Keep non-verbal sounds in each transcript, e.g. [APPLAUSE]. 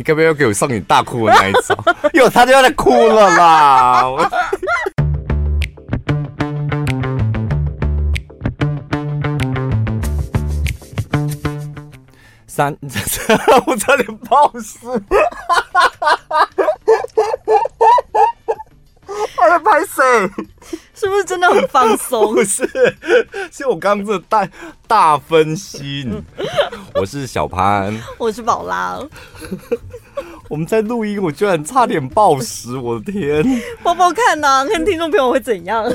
你该不要给我上你大哭的那一招？[LAUGHS] 哟，他就要来哭了啦！[LAUGHS] 三，[LAUGHS] 我差点爆死！我在拍谁？是不是真的很放松？[LAUGHS] 不是，是我刚刚这大大分心。[LAUGHS] 我是小潘，我是宝拉。我们在录音，我居然差点暴食！我的天！包包看呐、啊，看听众朋友会怎样？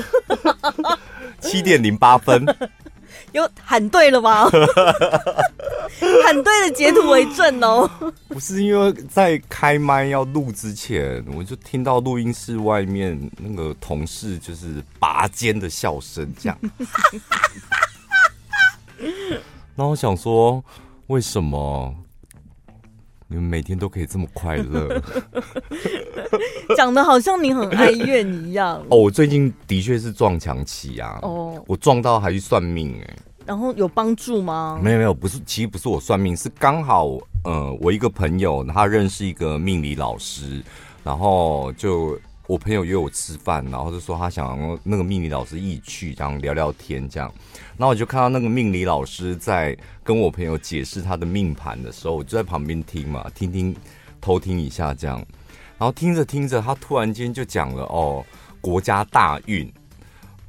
七点零八分。[LAUGHS] 有喊对了吗？[LAUGHS] 喊对的，截图为证哦。[LAUGHS] 不是因为在开麦要录之前，我就听到录音室外面那个同事就是拔尖的笑声，这样。[LAUGHS] 然后我想说，为什么你们每天都可以这么快乐？讲的好像你很哀怨一样。哦，我最近的确是撞墙期啊。哦，我撞到还去算命哎、欸。然后有帮助吗？没有没有，不是，其实不是我算命，是刚好，呃，我一个朋友他认识一个命理老师，然后就我朋友约我吃饭，然后就说他想那个命理老师一起去，这样聊聊天，这样，然后我就看到那个命理老师在跟我朋友解释他的命盘的时候，我就在旁边听嘛，听听偷听一下这样，然后听着听着，他突然间就讲了哦，国家大运，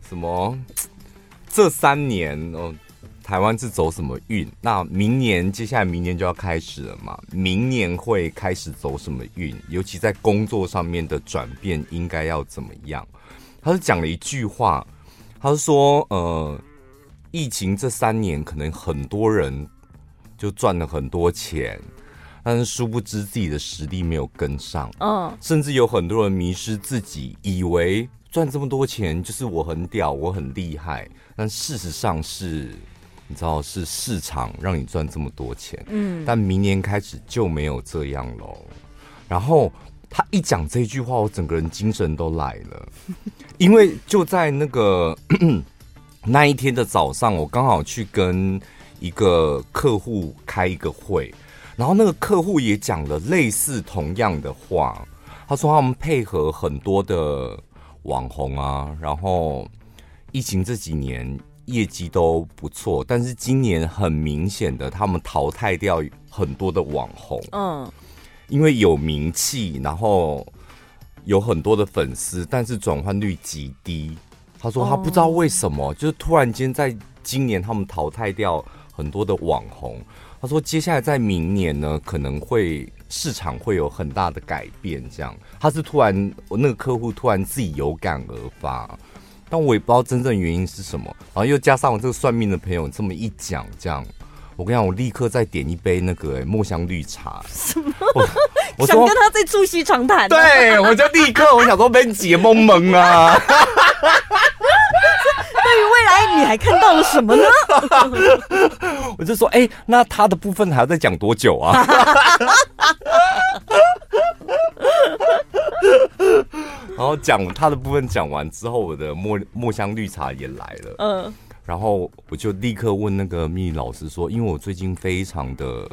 什么 [TSK] 这三年哦。台湾是走什么运？那明年接下来明年就要开始了嘛？明年会开始走什么运？尤其在工作上面的转变应该要怎么样？他是讲了一句话，他是说：呃，疫情这三年可能很多人就赚了很多钱，但是殊不知自己的实力没有跟上，嗯，甚至有很多人迷失自己，以为赚这么多钱就是我很屌，我很厉害，但事实上是。你知道是市场让你赚这么多钱，嗯，但明年开始就没有这样喽。然后他一讲这句话，我整个人精神都来了，[LAUGHS] 因为就在那个 [COUGHS] 那一天的早上，我刚好去跟一个客户开一个会，然后那个客户也讲了类似同样的话，他说他们配合很多的网红啊，然后疫情这几年。业绩都不错，但是今年很明显的，他们淘汰掉很多的网红。嗯，因为有名气，然后有很多的粉丝，但是转换率极低。他说他不知道为什么，就是突然间在今年他们淘汰掉很多的网红。他说接下来在明年呢，可能会市场会有很大的改变。这样，他是突然我那个客户突然自己有感而发。但我也不知道真正原因是什么，然后又加上我这个算命的朋友这么一讲，这样，我跟你讲，我立刻再点一杯那个墨香绿茶。什么？我，[LAUGHS] 我想跟他再促膝长谈。对，我就立刻我想说被解蒙蒙啊。[LAUGHS] 对于未来，你还看到了什么呢？[LAUGHS] 我就说，哎、欸，那他的部分还要再讲多久啊？后讲他的部分讲完之后，我的墨墨香绿茶也来了。嗯，然后我就立刻问那个秘密老师说：“因为我最近非常的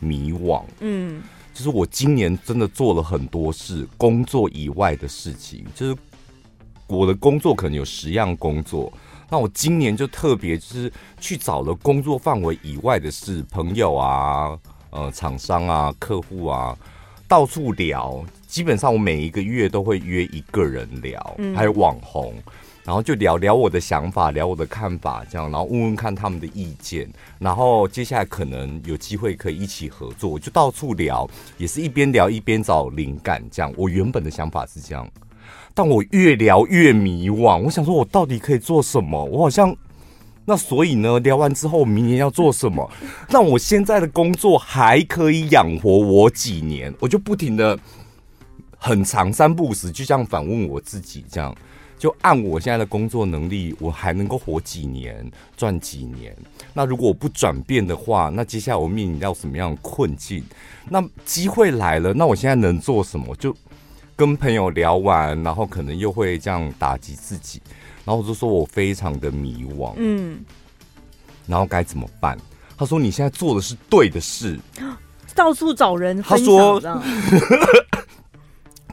迷惘，嗯，就是我今年真的做了很多事，工作以外的事情，就是我的工作可能有十样工作，那我今年就特别就是去找了工作范围以外的事，朋友啊，呃，厂商啊，客户啊。”到处聊，基本上我每一个月都会约一个人聊，嗯、还有网红，然后就聊聊我的想法，聊我的看法，这样，然后问问看他们的意见，然后接下来可能有机会可以一起合作，我就到处聊，也是一边聊一边找灵感，这样。我原本的想法是这样，但我越聊越迷惘，我想说我到底可以做什么？我好像。那所以呢，聊完之后，明年要做什么？[LAUGHS] 那我现在的工作还可以养活我几年？我就不停的很长三不五时，就这样反问我自己，这样就按我现在的工作能力，我还能够活几年，赚几年？那如果我不转变的话，那接下来我面临到什么样的困境？那机会来了，那我现在能做什么？就跟朋友聊完，然后可能又会这样打击自己。然后我就说我非常的迷惘，嗯，然后该怎么办？他说你现在做的是对的事，到处找人。他说 [LAUGHS]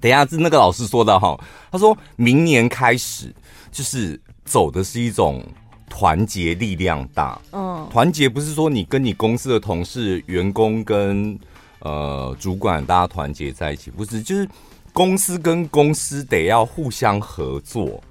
等一下是那个老师说的哈，他说明年开始就是走的是一种团结力量大。嗯，团结不是说你跟你公司的同事、员工跟呃主管大家团结在一起，不是，就是公司跟公司得要互相合作。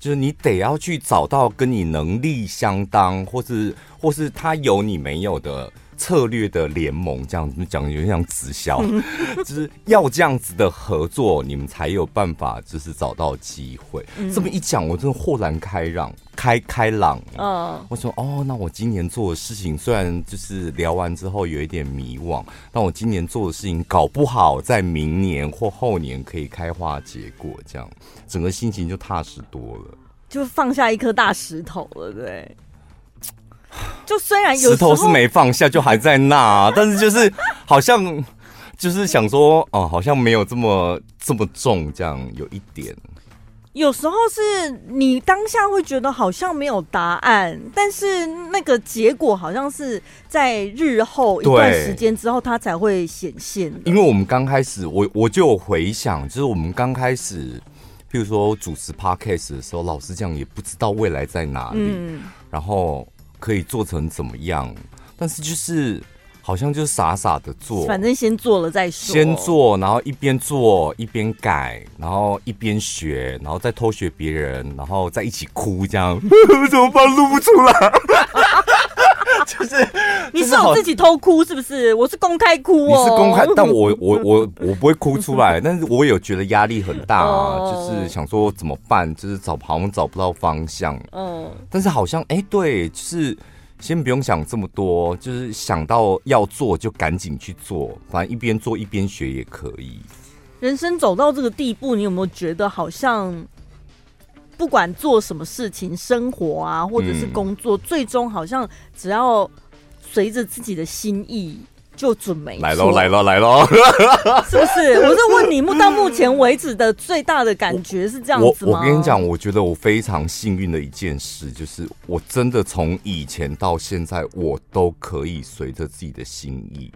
就是你得要去找到跟你能力相当，或是或是他有你没有的策略的联盟，这样子讲有点像直销，[LAUGHS] 就是要这样子的合作，你们才有办法，就是找到机会。嗯、这么一讲，我真的豁然开朗，开开朗。嗯，我说哦，那我今年做的事情，虽然就是聊完之后有一点迷惘，但我今年做的事情，搞不好在明年或后年可以开花结果，这样整个心情就踏实多了，就放下一颗大石头了，对。就虽然有石头是没放下，就还在那，[LAUGHS] 但是就是好像就是想说，哦，好像没有这么这么重，这样有一点。有时候是你当下会觉得好像没有答案，但是那个结果好像是在日后一段时间之后，它才会显现。因为我们刚开始，我我就有回想，就是我们刚开始，譬如说主持 Podcast 的时候，老实讲也不知道未来在哪里，嗯、然后。可以做成怎么样？但是就是好像就傻傻的做，反正先做了再说。先做，然后一边做一边改，然后一边学，然后再偷学别人，然后再一起哭，这样 [LAUGHS] 怎么办？录不出来。就是 [LAUGHS] 你是我自己偷哭是不是？我是公开哭哦。你是公开，[LAUGHS] 但我我我我不会哭出来，[LAUGHS] 但是我有觉得压力很大啊，就是想说怎么办？就是找好像找不到方向。嗯，但是好像哎，对，就是先不用想这么多，就是想到要做就赶紧去做，反正一边做一边学也可以。人生走到这个地步，你有没有觉得好像？不管做什么事情，生活啊，或者是工作，嗯、最终好像只要随着自己的心意就准没错。来喽，来喽，来喽，[LAUGHS] 是不是？我是问你，目到目前为止的最大的感觉是这样子吗？我，我跟你讲，我觉得我非常幸运的一件事，就是我真的从以前到现在，我都可以随着自己的心意。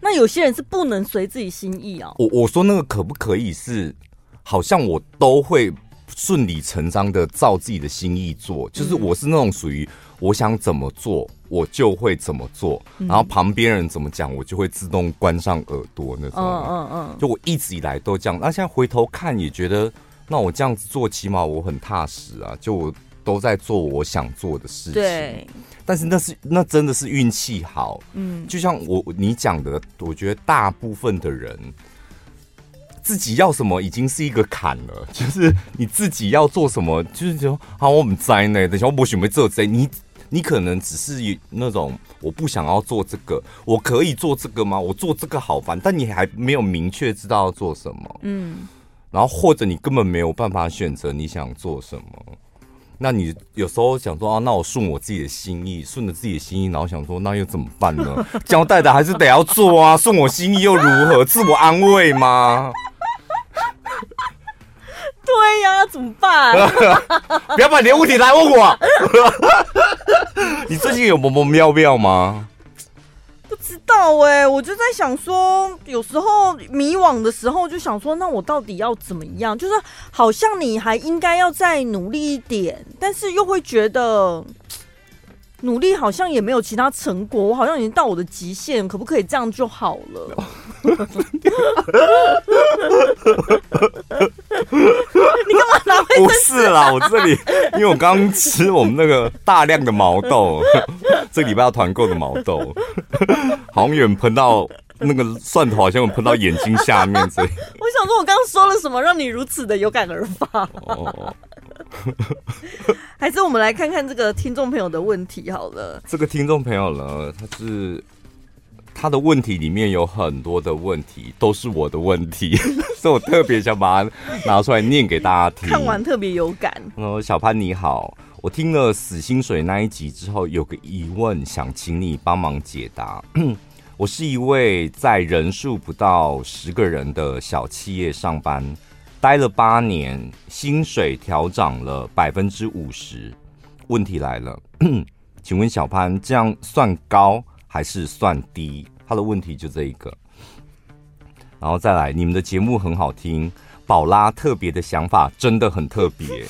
那有些人是不能随自己心意啊。我我说那个可不可以是，好像我都会。顺理成章的照自己的心意做，就是我是那种属于我想怎么做我就会怎么做，然后旁边人怎么讲我就会自动关上耳朵那种。嗯嗯嗯，就我一直以来都这样。那现在回头看也觉得，那我这样子做起码我很踏实啊，就我都在做我想做的事情。对，但是那是那真的是运气好。嗯，就像我你讲的，我觉得大部分的人。自己要什么已经是一个坎了，[LAUGHS] 就是你自己要做什么，就是说好，我们在呢，等下我不准备做这，你你可能只是那种我不想要做这个，我可以做这个吗？我做这个好烦，但你还没有明确知道要做什么，嗯，然后或者你根本没有办法选择你想做什么，那你有时候想说啊，那我顺我自己的心意，顺着自己的心意，然后想说那又怎么办呢？[LAUGHS] 交代的还是得要做啊，顺我心意又如何？自我安慰吗？[LAUGHS] 对呀，怎么办？[LAUGHS] 不要把你的问题来问我。[LAUGHS] 你最近有某某妙妙吗？不知道哎、欸，我就在想说，有时候迷惘的时候，就想说，那我到底要怎么样？就是好像你还应该要再努力一点，但是又会觉得。努力好像也没有其他成果，我好像已经到我的极限，可不可以这样就好了？[LAUGHS] 你干嘛拿？不是啦，我这里因为我刚吃我们那个大量的毛豆，[LAUGHS] 这礼拜要团购的毛豆，[LAUGHS] 好像有人喷到那个蒜头，好像有喷到眼睛下面这里。我想说，我刚刚说了什么，让你如此的有感而发？哦。[LAUGHS] 还是我们来看看这个听众朋友的问题好了。这个听众朋友呢，他是他的问题里面有很多的问题，都是我的问题，[LAUGHS] 所以我特别想把它拿出来念给大家听。看完特别有感。呃，小潘你好，我听了死薪水那一集之后，有个疑问想请你帮忙解答。[CLEARS THROAT] 我是一位在人数不到十个人的小企业上班。待了八年，薪水调涨了百分之五十。问题来了，[CLEARS THROAT] 请问小潘，这样算高还是算低？他的问题就这一个。然后再来，你们的节目很好听，宝拉特别的想法真的很特别。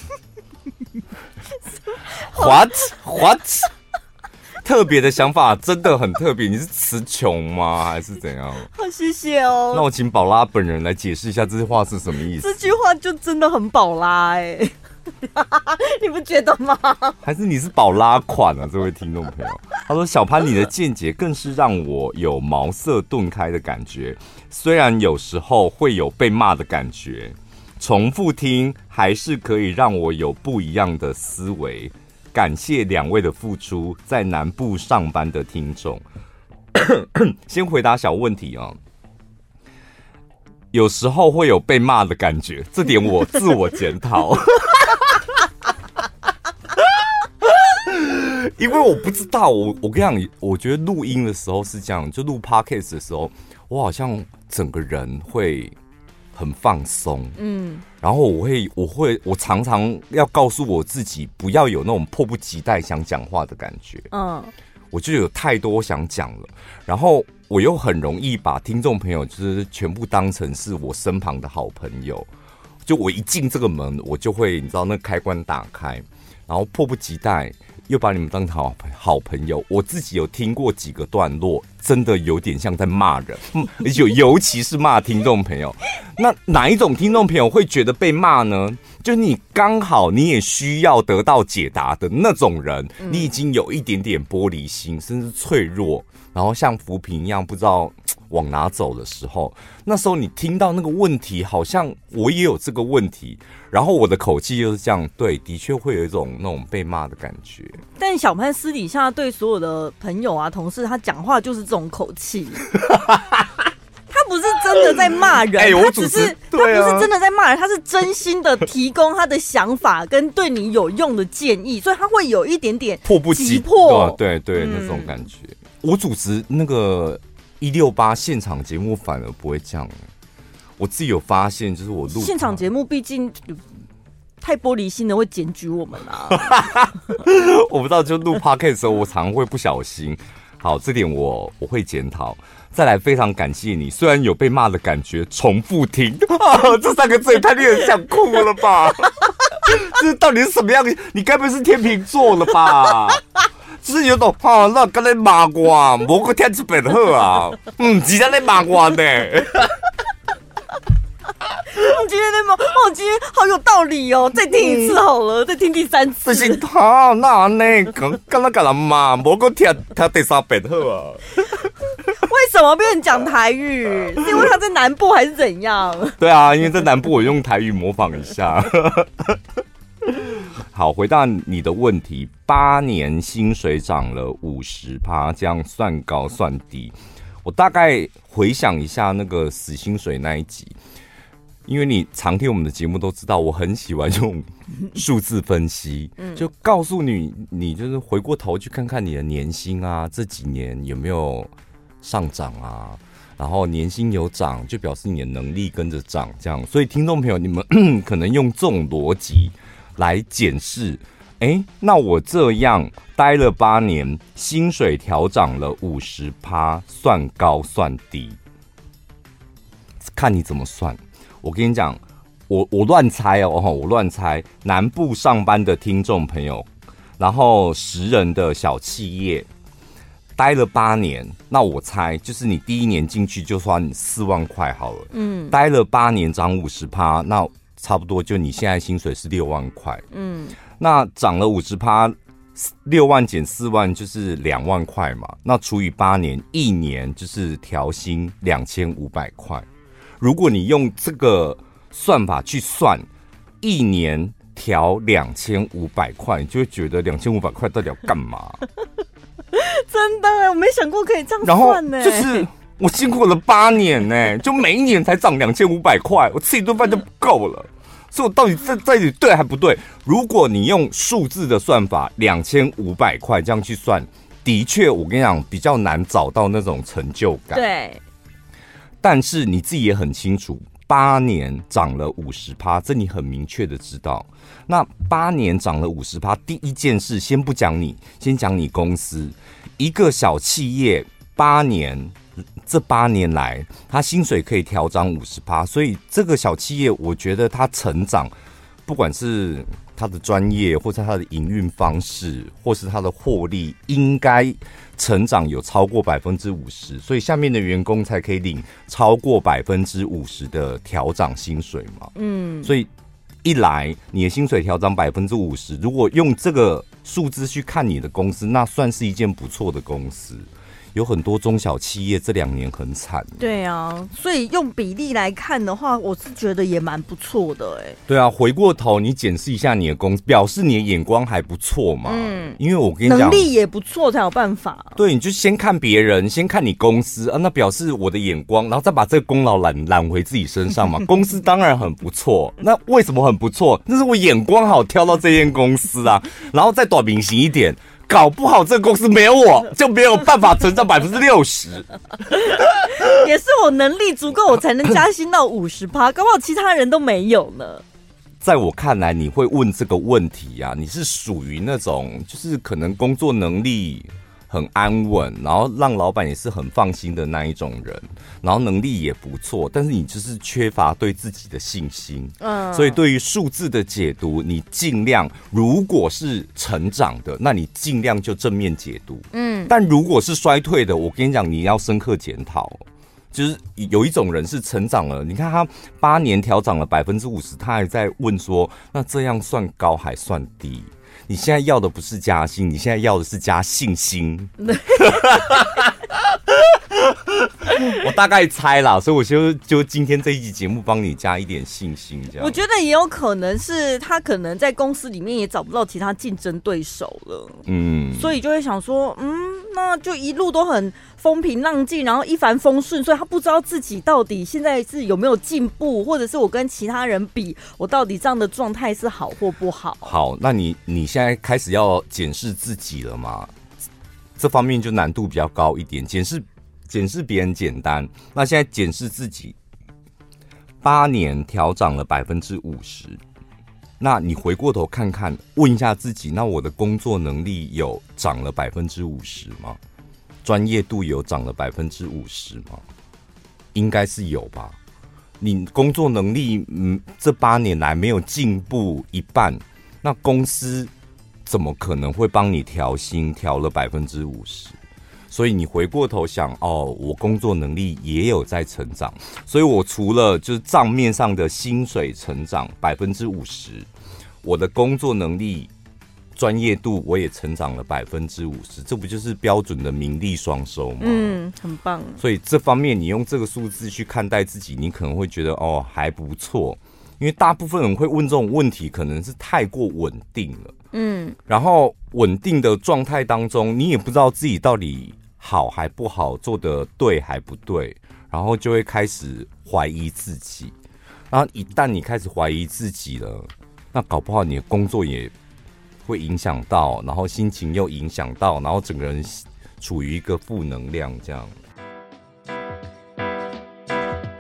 [LAUGHS] What [LAUGHS] What？特别的想法真的很特别，你是词穷吗？[LAUGHS] 还是怎样？好，谢谢哦。那我请宝拉本人来解释一下这句话是什么意思。这句话就真的很宝拉哎、欸，[LAUGHS] 你不觉得吗？还是你是宝拉款啊？这位听众朋友，他说小潘你的见解更是让我有茅塞顿开的感觉，虽然有时候会有被骂的感觉，重复听还是可以让我有不一样的思维。感谢两位的付出，在南部上班的听众，[COUGHS] 先回答小问题、哦。有时候会有被骂的感觉，这点我自我检讨，[LAUGHS] 因为我不知道，我我跟你讲，我觉得录音的时候是这样，就录 podcast 的时候，我好像整个人会。很放松，嗯，然后我会，我会，我常常要告诉我自己，不要有那种迫不及待想讲话的感觉，嗯，我就有太多想讲了，然后我又很容易把听众朋友就是全部当成是我身旁的好朋友，就我一进这个门，我就会你知道那开关打开，然后迫不及待。又把你们当好好朋友，我自己有听过几个段落，真的有点像在骂人，而且尤其是骂听众朋友。那哪一种听众朋友会觉得被骂呢？就你刚好你也需要得到解答的那种人，你已经有一点点玻璃心，甚至脆弱，然后像浮萍一样不知道往哪走的时候，那时候你听到那个问题，好像我也有这个问题。然后我的口气就是这样，对，的确会有一种那种被骂的感觉。但小潘私底下对所有的朋友啊、同事，他讲话就是这种口气。[LAUGHS] 真的在骂人，欸、他只是、啊、他不是真的在骂人，他是真心的提供他的想法跟对你有用的建议，所以他会有一点点迫不及迫，对对，那种感觉。我主持那个一六八现场节目，反而不会这样。我自己有发现，就是我录现场节目，毕竟太玻璃心的会检举我们啊。[LAUGHS] 我不知道，就录 podcast 的时候，我常常会不小心。好，这点我我会检讨。再来，非常感谢你，虽然有被骂的感觉，重复听，[LAUGHS] 这三个字也太令人想哭了吧？[LAUGHS] 这到底是什么样的？你该不会是天秤座了吧？就是有种哈，那刚才骂我，某个天气变好啊，嗯，直接在骂我呢。我今天那么，我今天好有道理哦！再听一次好了，嗯、再听第三次。不行他那呢？刚刚那个人嘛，无个听他第三遍好啊。为什么变成讲台语？[LAUGHS] 是因为他在南部还是怎样？[LAUGHS] 对啊，因为在南部，我用台语模仿一下。[LAUGHS] 好，回答你的问题：八年薪水涨了五十趴，这样算高算低？我大概回想一下那个死薪水那一集。因为你常听我们的节目都知道，我很喜欢用数字分析，就告诉你，你就是回过头去看看你的年薪啊，这几年有没有上涨啊？然后年薪有涨，就表示你的能力跟着涨，这样。所以听众朋友，你们 [CLEARS THROAT] 可能用这种逻辑来检视，哎，那我这样待了八年，薪水调涨了五十趴，算高算低？看你怎么算。我跟你讲，我我乱猜哦，我乱猜。南部上班的听众朋友，然后十人的小企业，待了八年，那我猜就是你第一年进去就算四万块好了，嗯，待了八年涨五十趴，那差不多就你现在薪水是六万块，嗯，那涨了五十趴，六万减四万就是两万块嘛，那除以八年，一年就是调薪两千五百块。如果你用这个算法去算，一年调两千五百块，你就会觉得两千五百块到底要干嘛？[LAUGHS] [LAUGHS] 真的，我没想过可以这样算呢。就是我辛苦了八年呢，[LAUGHS] 就每一年才涨两千五百块，我吃一顿饭就不够了。所以我到底在在里对还不对？如果你用数字的算法，两千五百块这样去算，的确，我跟你讲，比较难找到那种成就感。对。但是你自己也很清楚，八年涨了五十趴，这你很明确的知道。那八年涨了五十趴，第一件事先不讲你，先讲你公司一个小企业，八年这八年来，他薪水可以调涨五十趴，所以这个小企业，我觉得他成长，不管是他的专业，或是他的营运方式，或是他的获利，应该成长有超过百分之五十，所以下面的员工才可以领超过百分之五十的调涨薪水嘛。嗯，所以一来你的薪水调涨百分之五十，如果用这个数字去看你的公司，那算是一件不错的公司。有很多中小企业这两年很惨。对啊，所以用比例来看的话，我是觉得也蛮不错的哎。对啊，回过头你检视一下你的公司，表示你的眼光还不错嘛。嗯，因为我跟你讲，能力也不错才有办法。对，你就先看别人，先看你公司啊，那表示我的眼光，然后再把这个功劳揽揽回自己身上嘛。[LAUGHS] 公司当然很不错，那为什么很不错？那是我眼光好挑到这间公司啊，然后再短平行一点。搞不好这个公司没有我 [LAUGHS] 就没有办法成长百分之六十，也是我能力足够，我才能加薪到五十趴。[LAUGHS] 搞不好其他人都没有呢。在我看来，你会问这个问题呀、啊？你是属于那种就是可能工作能力。很安稳，然后让老板也是很放心的那一种人，然后能力也不错，但是你就是缺乏对自己的信心。嗯，所以对于数字的解读，你尽量如果是成长的，那你尽量就正面解读。嗯，但如果是衰退的，我跟你讲，你要深刻检讨。就是有一种人是成长了，你看他八年调涨了百分之五十，他还在问说，那这样算高还算低？你现在要的不是加薪，你现在要的是加信心。[LAUGHS] [LAUGHS] 我大概猜啦，所以我就就今天这一集节目帮你加一点信心，这样。我觉得也有可能是他可能在公司里面也找不到其他竞争对手了，嗯，所以就会想说，嗯，那就一路都很风平浪静，然后一帆风顺，所以他不知道自己到底现在是有没有进步，或者是我跟其他人比，我到底这样的状态是好或不好。好，那你你现在开始要检视自己了吗？这方面就难度比较高一点，检视。检视别人简单，那现在检视自己，八年调涨了百分之五十，那你回过头看看，问一下自己，那我的工作能力有涨了百分之五十吗？专业度有涨了百分之五十吗？应该是有吧。你工作能力，嗯，这八年来没有进步一半，那公司怎么可能会帮你调薪调了百分之五十？所以你回过头想哦，我工作能力也有在成长，所以我除了就是账面上的薪水成长百分之五十，我的工作能力、专业度我也成长了百分之五十，这不就是标准的名利双收吗？嗯，很棒。所以这方面你用这个数字去看待自己，你可能会觉得哦还不错，因为大部分人会问这种问题，可能是太过稳定了。嗯，然后稳定的状态当中，你也不知道自己到底。好还不好，做的对还不对，然后就会开始怀疑自己。然后一旦你开始怀疑自己了，那搞不好你的工作也会影响到，然后心情又影响到，然后整个人处于一个负能量这样。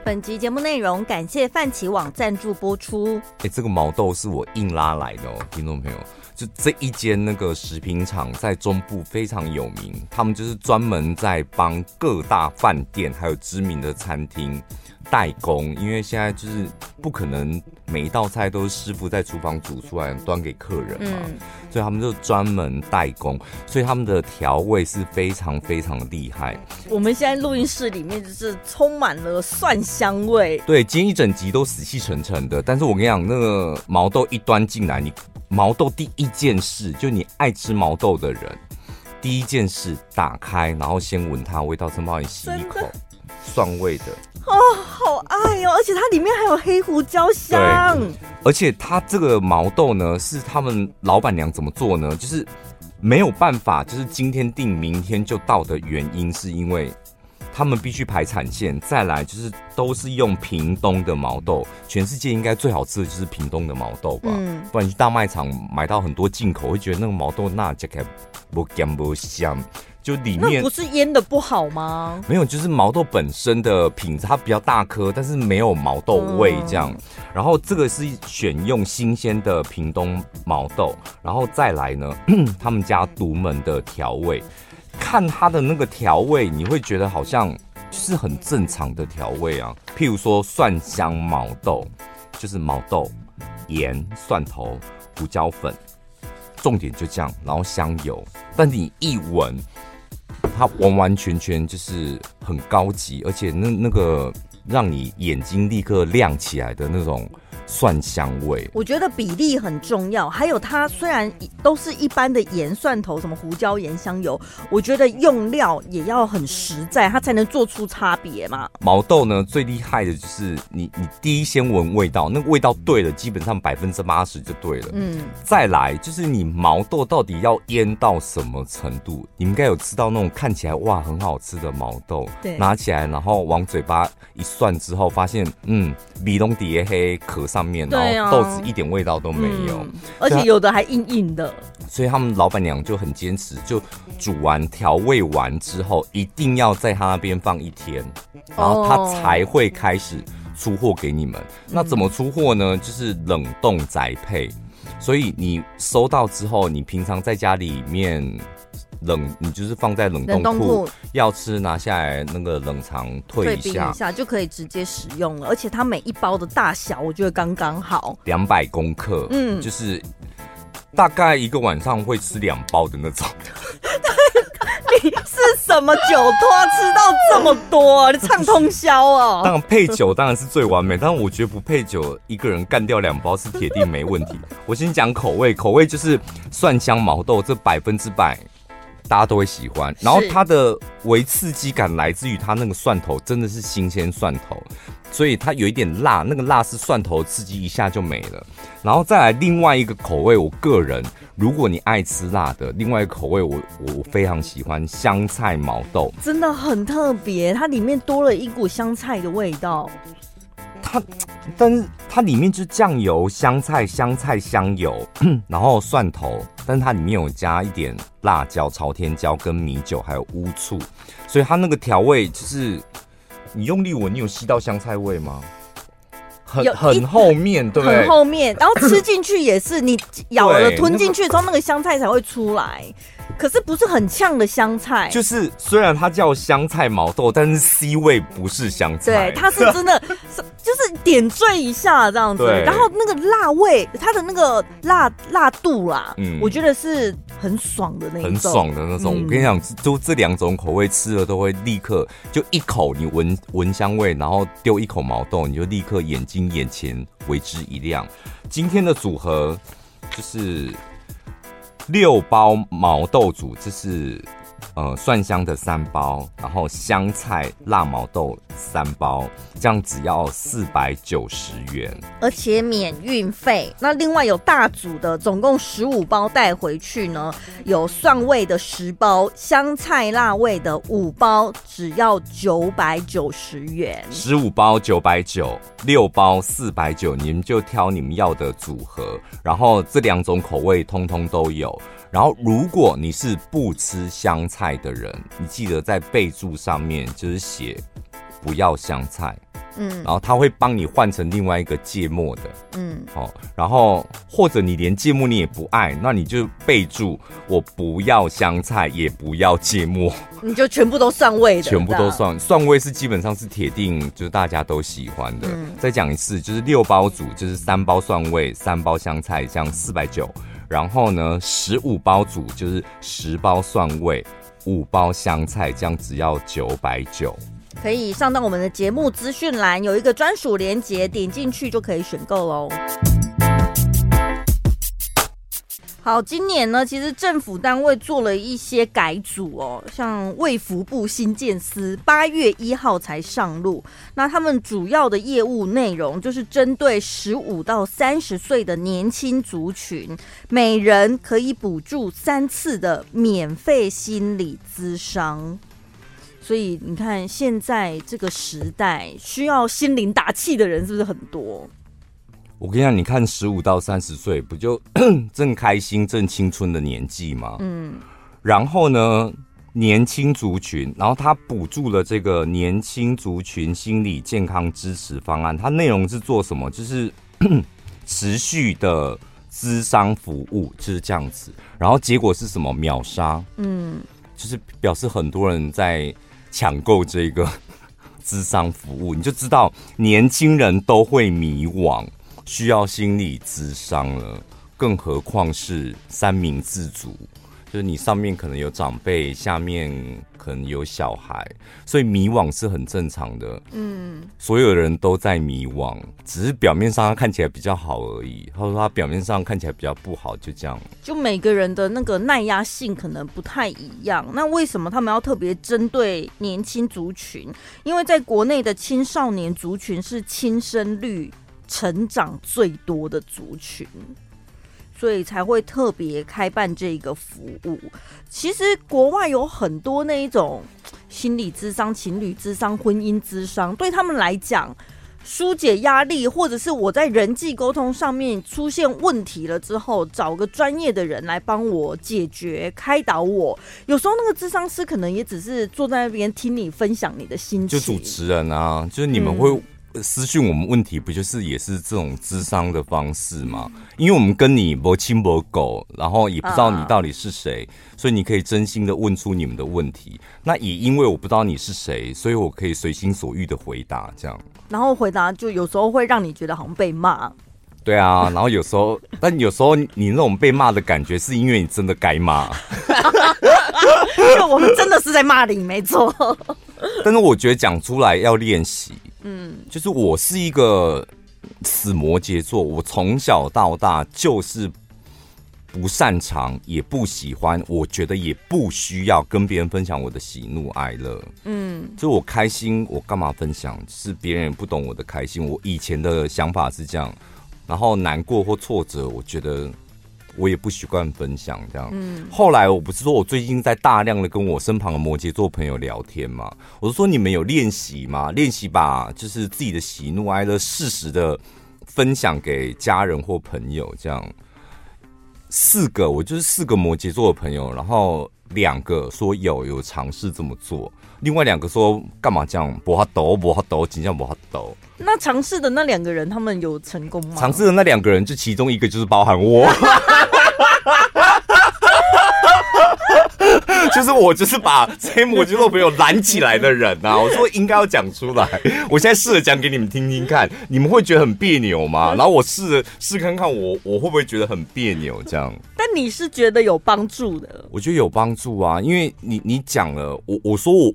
本集节目内容感谢泛起网赞助播出。哎，这个毛豆是我硬拉来的哦，听众朋友。就这一间那个食品厂在中部非常有名，他们就是专门在帮各大饭店还有知名的餐厅代工，因为现在就是不可能每一道菜都是师傅在厨房煮出来端给客人嘛，嗯、所以他们就专门代工，所以他们的调味是非常非常厉害。我们现在录音室里面就是充满了蒜香味，对，今天一整集都死气沉沉的，但是我跟你讲，那个毛豆一端进来，你。毛豆第一件事，就你爱吃毛豆的人，第一件事打开，然后先闻它味道，先帮你吸一口蒜味的。哦，好爱哦！而且它里面还有黑胡椒香。对，而且它这个毛豆呢，是他们老板娘怎么做呢？就是没有办法，就是今天订明天就到的原因，是因为。他们必须排产线，再来就是都是用屏东的毛豆，全世界应该最好吃的就是屏东的毛豆吧？嗯，不然你去大卖场买到很多进口，会觉得那个毛豆那这个不咸不香，就里面那不是腌的不好吗？没有，就是毛豆本身的品质它比较大颗，但是没有毛豆味这样。嗯、然后这个是选用新鲜的屏东毛豆，然后再来呢，[CLEARS THROAT] 他们家独门的调味。看它的那个调味，你会觉得好像是很正常的调味啊。譬如说蒜香毛豆，就是毛豆、盐、蒜头、胡椒粉，重点就这样，然后香油。但你一闻，它完完全全就是很高级，而且那那个让你眼睛立刻亮起来的那种。蒜香味，我觉得比例很重要。还有它虽然都是一般的盐、蒜头、什么胡椒、盐、香油，我觉得用料也要很实在，它才能做出差别嘛。毛豆呢，最厉害的就是你，你第一先闻味道，那个味道对了，基本上百分之八十就对了。嗯，再来就是你毛豆到底要腌到什么程度？你应该有吃到那种看起来哇很好吃的毛豆，对，拿起来然后往嘴巴一涮之后，发现嗯，米龙底黑壳上。面，然后豆子一点味道都没有，嗯、而且有的还硬硬的，所以他们老板娘就很坚持，就煮完调味完之后，一定要在他那边放一天，然后他才会开始出货给你们。哦、那怎么出货呢？就是冷冻宅配，所以你收到之后，你平常在家里面。冷，你就是放在冷冻库，要吃拿下来那个冷藏退一下，退冰一下就可以直接使用了。而且它每一包的大小，我觉得刚刚好，两百公克，嗯，就是大概一个晚上会吃两包的那种。[LAUGHS] 你是什么酒托吃到这么多？啊你唱通宵啊？当然配酒当然是最完美，[LAUGHS] 但是我觉得不配酒，一个人干掉两包是铁定没问题。我先讲口味，口味就是蒜香毛豆，这百分之百。大家都会喜欢，然后它的微刺激感来自于它那个蒜头真的是新鲜蒜头，所以它有一点辣，那个辣是蒜头刺激一下就没了。然后再来另外一个口味，我个人如果你爱吃辣的，另外一个口味我我非常喜欢香菜毛豆，真的很特别，它里面多了一股香菜的味道。它，但是它里面就是酱油、香菜、香菜、香油，[CLEARS THROAT] 然后蒜头，但是它里面有加一点辣椒、朝天椒跟米酒，还有乌醋，所以它那个调味就是你用力闻，你有吸到香菜味吗？很很后面，对，很后面，然后吃进去也是，你咬了吞进去之后，那个香菜才会出来。可是不是很呛的香菜，就是虽然它叫香菜毛豆，但是 C 味不是香菜，对，它是真的 [LAUGHS] 是，就是点缀一下这样子，然后那个辣味，它的那个辣辣度啦，嗯，我觉得是很爽的那种，很爽的那种。嗯、我跟你讲，就这两种口味吃了都会立刻就一口你闻闻香味，然后丢一口毛豆，你就立刻眼睛眼前为之一亮。今天的组合就是。六包毛豆煮，这是呃蒜香的三包，然后香菜辣毛豆三包，这样只要四百九十元，而且免运费。那另外有大组的，总共十五包带回去呢，有蒜味的十包，香菜辣味的五包，只要九百九十元。十五包九百九，六包四百九，你们就挑你们要的组合，然后这两种口味通通都有。然后，如果你是不吃香菜的人，你记得在备注上面就是写不要香菜，嗯，然后他会帮你换成另外一个芥末的，嗯，好，然后或者你连芥末你也不爱，那你就备注我不要香菜，也不要芥末，你就全部都蒜味的，全部都蒜，蒜味是基本上是铁定，就是大家都喜欢的。嗯，再讲一次，就是六包组，就是三包蒜味，三包香菜，这样四百九。然后呢，十五包组就是十包蒜味，五包香菜，这样只要九百九。可以上到我们的节目资讯栏，有一个专属链接，点进去就可以选购喽。好，今年呢，其实政府单位做了一些改组哦，像卫福部新建司八月一号才上路。那他们主要的业务内容就是针对十五到三十岁的年轻族群，每人可以补助三次的免费心理咨商。所以你看，现在这个时代需要心灵打气的人是不是很多？我跟你讲，你看十五到三十岁，不就 [CLEARS THROAT] 正开心、正青春的年纪吗？嗯。然后呢，年轻族群，然后他补助了这个年轻族群心理健康支持方案，它内容是做什么？就是 [CLEARS THROAT] 持续的咨商服务，就是这样子。然后结果是什么？秒杀。嗯。就是表示很多人在抢购这个。[LAUGHS] 咨商服务，你就知道年轻人都会迷惘，需要心理咨商了，更何况是三明治族。就是你上面可能有长辈，下面可能有小孩，所以迷惘是很正常的。嗯，所有人都在迷惘，只是表面上他看起来比较好而已。他说他表面上看起来比较不好，就这样。就每个人的那个耐压性可能不太一样。那为什么他们要特别针对年轻族群？因为在国内的青少年族群是轻生率成长最多的族群。所以才会特别开办这个服务。其实国外有很多那一种心理智商、情侣智商、婚姻智商，对他们来讲，疏解压力，或者是我在人际沟通上面出现问题了之后，找个专业的人来帮我解决、开导我。有时候那个智商师可能也只是坐在那边听你分享你的心情，就主持人啊，就是你们会、嗯。私讯我们问题不就是也是这种智商的方式吗？因为我们跟你不亲不狗，然后也不知道你到底是谁，所以你可以真心的问出你们的问题。那也因为我不知道你是谁，所以我可以随心所欲的回答这样。然后回答就有时候会让你觉得好像被骂。对啊，然后有时候，[LAUGHS] 但有时候你那种被骂的感觉是因为你真的该骂。[LAUGHS] 就我们真的是在骂你，没错。[LAUGHS] 但是我觉得讲出来要练习。嗯，就是我是一个死摩羯座，我从小到大就是不擅长，也不喜欢，我觉得也不需要跟别人分享我的喜怒哀乐。嗯，就我开心，我干嘛分享？是别人不懂我的开心。我以前的想法是这样，然后难过或挫折，我觉得。我也不习惯分享这样。嗯，后来我不是说我最近在大量的跟我身旁的摩羯座朋友聊天嘛，我就说你们有练习吗？练习把就是自己的喜怒哀乐适时的分享给家人或朋友这样。四个，我就是四个摩羯座的朋友，然后两个说有有尝试这么做，另外两个说干嘛这样？不好抖不好抖，尽量不好抖。那尝试的那两个人，他们有成功吗？尝试的那两个人，就其中一个就是包含我。[LAUGHS] [LAUGHS] 就是我，就是把这些摩羯座朋友拦起来的人呐、啊。我说应该要讲出来，我现在试着讲给你们听听看，你们会觉得很别扭吗？然后我试着试看看，我我会不会觉得很别扭？这样？但你是觉得有帮助的？我觉得有帮助啊，因为你你讲了，我我说我。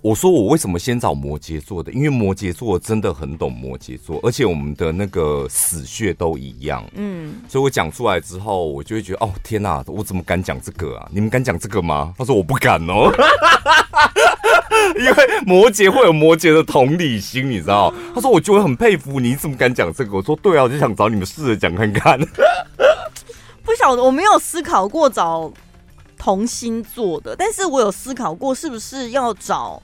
我说我为什么先找摩羯座的？因为摩羯座真的很懂摩羯座，而且我们的那个死穴都一样。嗯，所以我讲出来之后，我就会觉得哦，天哪，我怎么敢讲这个啊？你们敢讲这个吗？他说我不敢哦，[LAUGHS] 因为摩羯会有摩羯的同理心，你知道？他说我就会很佩服你，你怎么敢讲这个？我说对啊，我就想找你们试着讲看看。[LAUGHS] 不晓得，我没有思考过找同星座的，但是我有思考过是不是要找。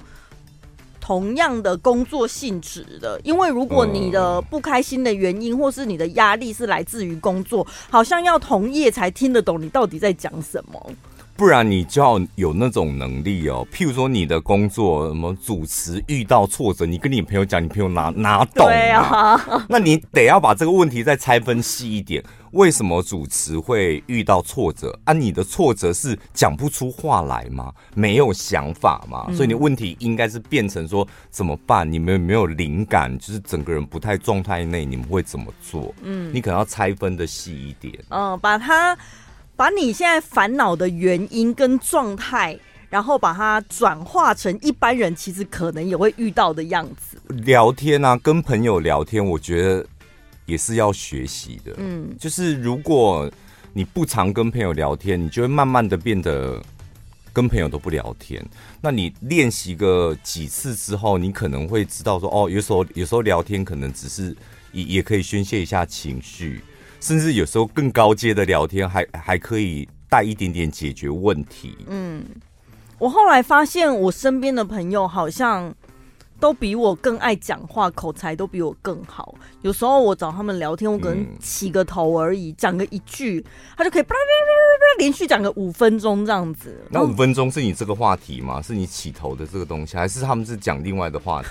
同样的工作性质的，因为如果你的不开心的原因，或是你的压力是来自于工作，好像要同业才听得懂你到底在讲什么。不然你就要有那种能力哦。譬如说你的工作什么主持遇到挫折，你跟你朋友讲，你朋友哪哪懂啊，那你得要把这个问题再拆分细一点。为什么主持会遇到挫折？啊，你的挫折是讲不出话来吗？没有想法吗？所以你问题应该是变成说怎么办？你们有没有灵感？就是整个人不太状态内，你们会怎么做？嗯，你可能要拆分的细一点。嗯，把它把你现在烦恼的原因跟状态，然后把它转化成一般人其实可能也会遇到的样子。聊天啊，跟朋友聊天，我觉得。也是要学习的，嗯，就是如果你不常跟朋友聊天，你就会慢慢的变得跟朋友都不聊天。那你练习个几次之后，你可能会知道说，哦，有时候有时候聊天可能只是也也可以宣泄一下情绪，甚至有时候更高阶的聊天还还可以带一点点解决问题。嗯，我后来发现我身边的朋友好像。都比我更爱讲话，口才都比我更好。有时候我找他们聊天，我可能起个头而已，讲、嗯、个一句，他就可以叭叭叭叭连续讲个五分钟这样子。那五分钟是你这个话题吗？是你起头的这个东西，还是他们是讲另外的话题？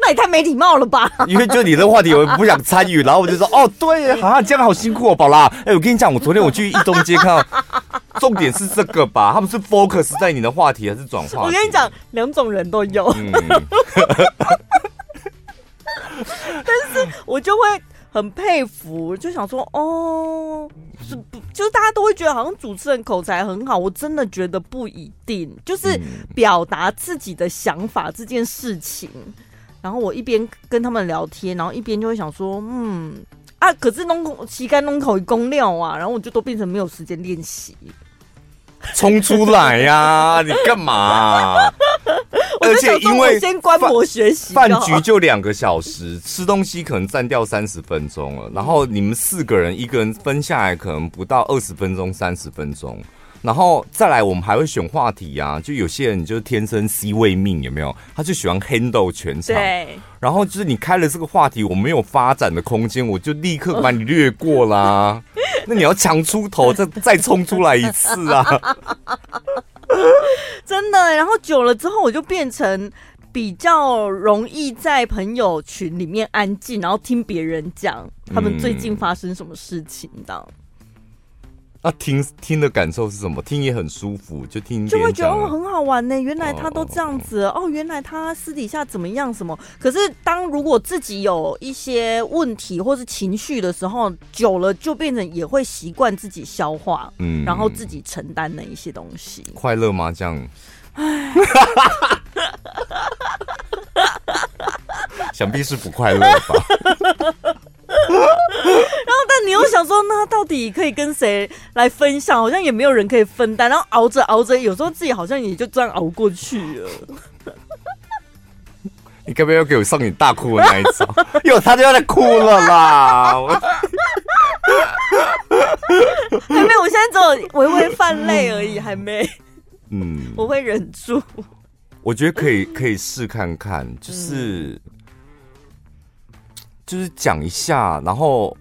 那也太没礼貌了吧！因为就你的话题，我不想参与，然后我就说：“哦，对，好像这样好辛苦哦，宝拉。”哎，我跟你讲，我昨天我去一中街看到。重点是这个吧？他们是 focus 在你的话题还是转化？我跟你讲，两种人都有。嗯、但是我就会很佩服，就想说，哦，是不？就是大家都会觉得好像主持人口才很好，我真的觉得不一定。就是表达自己的想法这件事情，然后我一边跟他们聊天，然后一边就会想说，嗯。啊！可是弄口膝盖弄口一公料啊，然后我就都变成没有时间练习。冲出来呀、啊！[LAUGHS] 你干嘛、[LAUGHS] 啊？而且因为先观摩学习，饭局就两个小时，吃东西可能占掉三十分钟了。然后你们四个人，一个人分下来可能不到二十分钟、三十分钟。然后再来，我们还会选话题啊，就有些人就是天生 C 位命，有没有？他就喜欢 handle 全场。对。然后就是你开了这个话题，我没有发展的空间，我就立刻把你略过啦。[LAUGHS] 那你要强出头，再再冲出来一次啊！[LAUGHS] 真的。然后久了之后，我就变成比较容易在朋友群里面安静，然后听别人讲他们最近发生什么事情的。那、啊、听听的感受是什么？听也很舒服，就听就会觉得哦很好玩呢。原来他都这样子哦，哦，原来他私底下怎么样什么？可是当如果自己有一些问题或是情绪的时候，久了就变成也会习惯自己消化，嗯，然后自己承担那一些东西。快乐吗？这样？唉，[LAUGHS] 想必是不快乐吧。[LAUGHS] 你又想说，那到底可以跟谁来分享？好像也没有人可以分担。然后熬着熬着，有时候自己好像也就这样熬过去了。你该不要给我上你大哭的那一招？哟，他就要在哭了啦！还没，我现在只有微微泛泪而已，还没。嗯，我会忍住。我觉得可以，可以试看看，就是。嗯就是讲一下，然后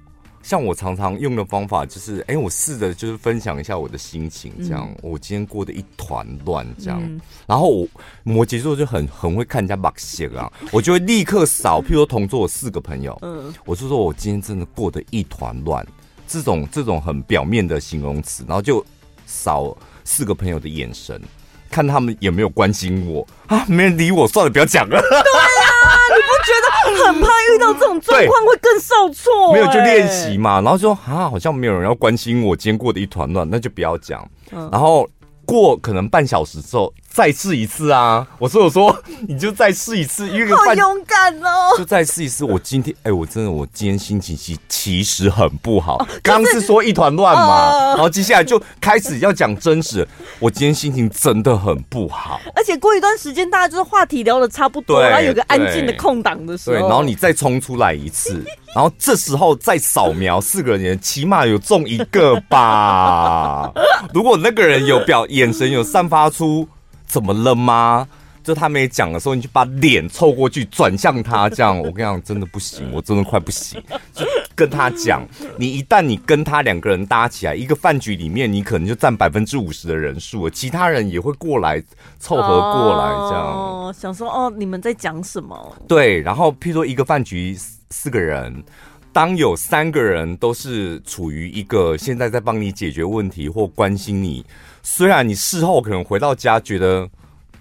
像我常常用的方法就是，哎，我试着就是分享一下我的心情，这样、嗯、我今天过得一团乱，这样。嗯、然后我摩羯座就很很会看人家把戏啊，我就会立刻扫，譬如说同桌我四个朋友，嗯，我就说我今天真的过得一团乱，这种这种很表面的形容词，然后就扫四个朋友的眼神，看他们有没有关心我啊，没人理我，算了，不要讲了。[LAUGHS] 很怕遇到这种状况会更受挫？没有就练习嘛，然后就说啊，好像没有人要关心我，今天过的一团乱，那就不要讲。嗯、然后过可能半小时之后。再试一次啊！我说我说，你就再试一次，因为好勇敢哦！就再试一次。我今天哎、欸，我真的，我今天心情其其实很不好。刚、哦就是、是说一团乱嘛，呃、然后接下来就开始要讲真实。我今天心情真的很不好，而且过一段时间大家就是话题聊的差不多，然后有个安静的空档的时候，对，然后你再冲出来一次，然后这时候再扫描四个人，起码有中一个吧。如果那个人有表眼神有散发出。怎么了吗？就他没讲的时候，你就把脸凑过去，转向他，这样我跟你讲，真的不行，我真的快不行。就跟他讲，你一旦你跟他两个人搭起来，一个饭局里面，你可能就占百分之五十的人数，其他人也会过来凑合过来，这样。哦，想说哦，你们在讲什么？对，然后譬如说一个饭局四个人，当有三个人都是处于一个现在在帮你解决问题或关心你。虽然你事后可能回到家觉得，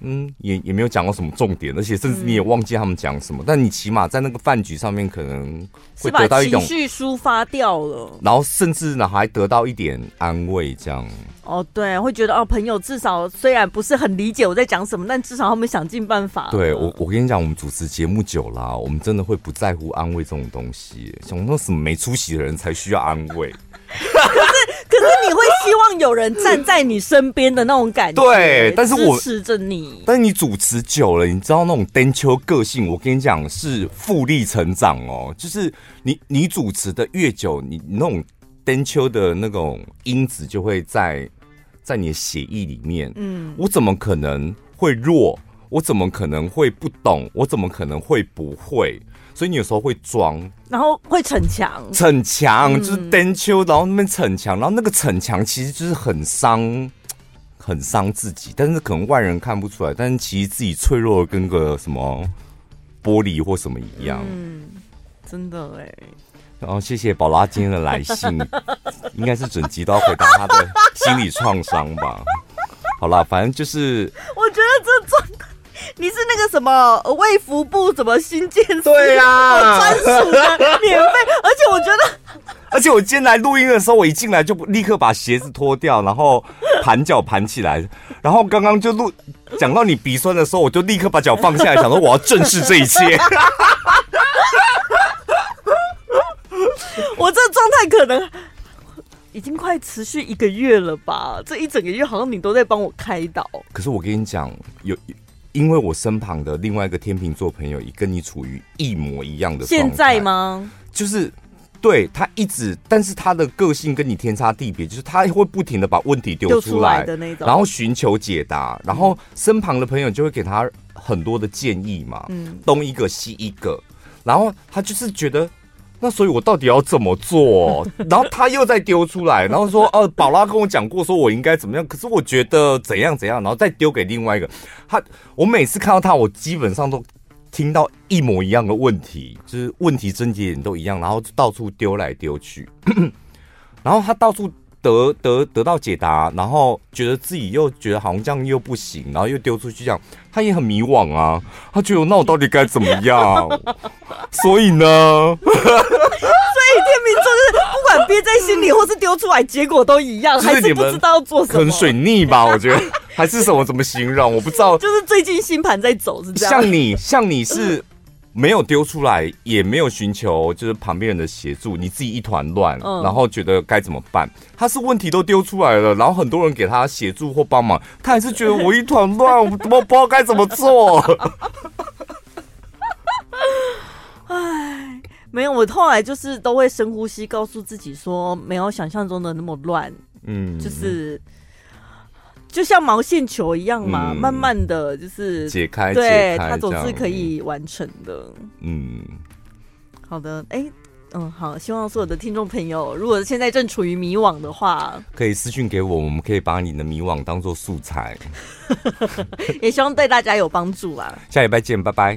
嗯，也也没有讲到什么重点，而且甚至你也忘记他们讲什么，嗯、但你起码在那个饭局上面可能会得到一种情绪抒发掉了，然后甚至呢还得到一点安慰，这样。哦，对，会觉得哦，朋友至少虽然不是很理解我在讲什么，但至少他们想尽办法。对我，我跟你讲，我们主持节目久了，我们真的会不在乎安慰这种东西，像那什么没出息的人才需要安慰。[LAUGHS] [LAUGHS] 可是，可是你会希望有人站在你身边的那种感觉，对，但是我支持着你。但是你主持久了，你知道那种单秋个性，我跟你讲是复利成长哦。就是你你主持的越久，你那种单秋的那种因子就会在在你的血液里面。嗯，我怎么可能会弱？我怎么可能会不懂？我怎么可能会不会？所以你有时候会装，然后会逞强，逞强就是单秋，然后那边逞强，然后那个逞强其实就是很伤，很伤自己。但是可能外人看不出来，但是其实自己脆弱的跟个什么玻璃或什么一样。嗯，真的哎。然后谢谢宝拉今天的来信。[LAUGHS] 应该是整集都要回答他的心理创伤吧。好啦，反正就是，我觉得这你是那个什么卫福部什么新建对呀，专属的免费，而且我觉得，[LAUGHS] 而且我今天来录音的时候，我一进来就立刻把鞋子脱掉，然后盘脚盘起来，然后刚刚就录讲到你鼻酸的时候，我就立刻把脚放下来，想说我要正视这一切。我这状态可能。已经快持续一个月了吧？这一整个月好像你都在帮我开导。可是我跟你讲，有因为我身旁的另外一个天秤座朋友也跟你处于一模一样的状态。现在吗？就是对他一直，但是他的个性跟你天差地别，就是他会不停的把问题丢出来的那种，然后寻求解答，然后身旁的朋友就会给他很多的建议嘛，嗯，东一个西一个，然后他就是觉得。那所以，我到底要怎么做？[LAUGHS] 然后他又再丢出来，然后说：“哦、啊，宝拉跟我讲过，说我应该怎么样。可是我觉得怎样怎样，然后再丢给另外一个。他，我每次看到他，我基本上都听到一模一样的问题，就是问题症结点都一样，然后到处丢来丢去，[COUGHS] 然后他到处。”得得得到解答，然后觉得自己又觉得好像这样又不行，然后又丢出去这样，他也很迷惘啊。他觉得那我到底该怎么样？[LAUGHS] 所以呢，所以天秤座就是不管憋在心里或是丢出来，结果都一样，还是不知道要做什么。很水逆吧，我觉得 [LAUGHS] 还是什么怎么形容，我不知道。就是最近星盘在走是这样。像你，像你是。[LAUGHS] 没有丢出来，也没有寻求就是旁边人的协助，你自己一团乱，嗯，然后觉得该怎么办？他是问题都丢出来了，然后很多人给他协助或帮忙，他还是觉得我一团乱，我怎么不知道该怎么做？哎，没有，我后来就是都会深呼吸，告诉自己说，没有想象中的那么乱，嗯，就是。就像毛线球一样嘛，嗯、慢慢的就是解开，对解开它总是可以完成的。嗯，好的，哎、欸，嗯，好，希望所有的听众朋友，如果现在正处于迷惘的话，可以私信给我，我们可以把你的迷惘当做素材，[LAUGHS] 也希望对大家有帮助啊。下礼拜见，拜拜。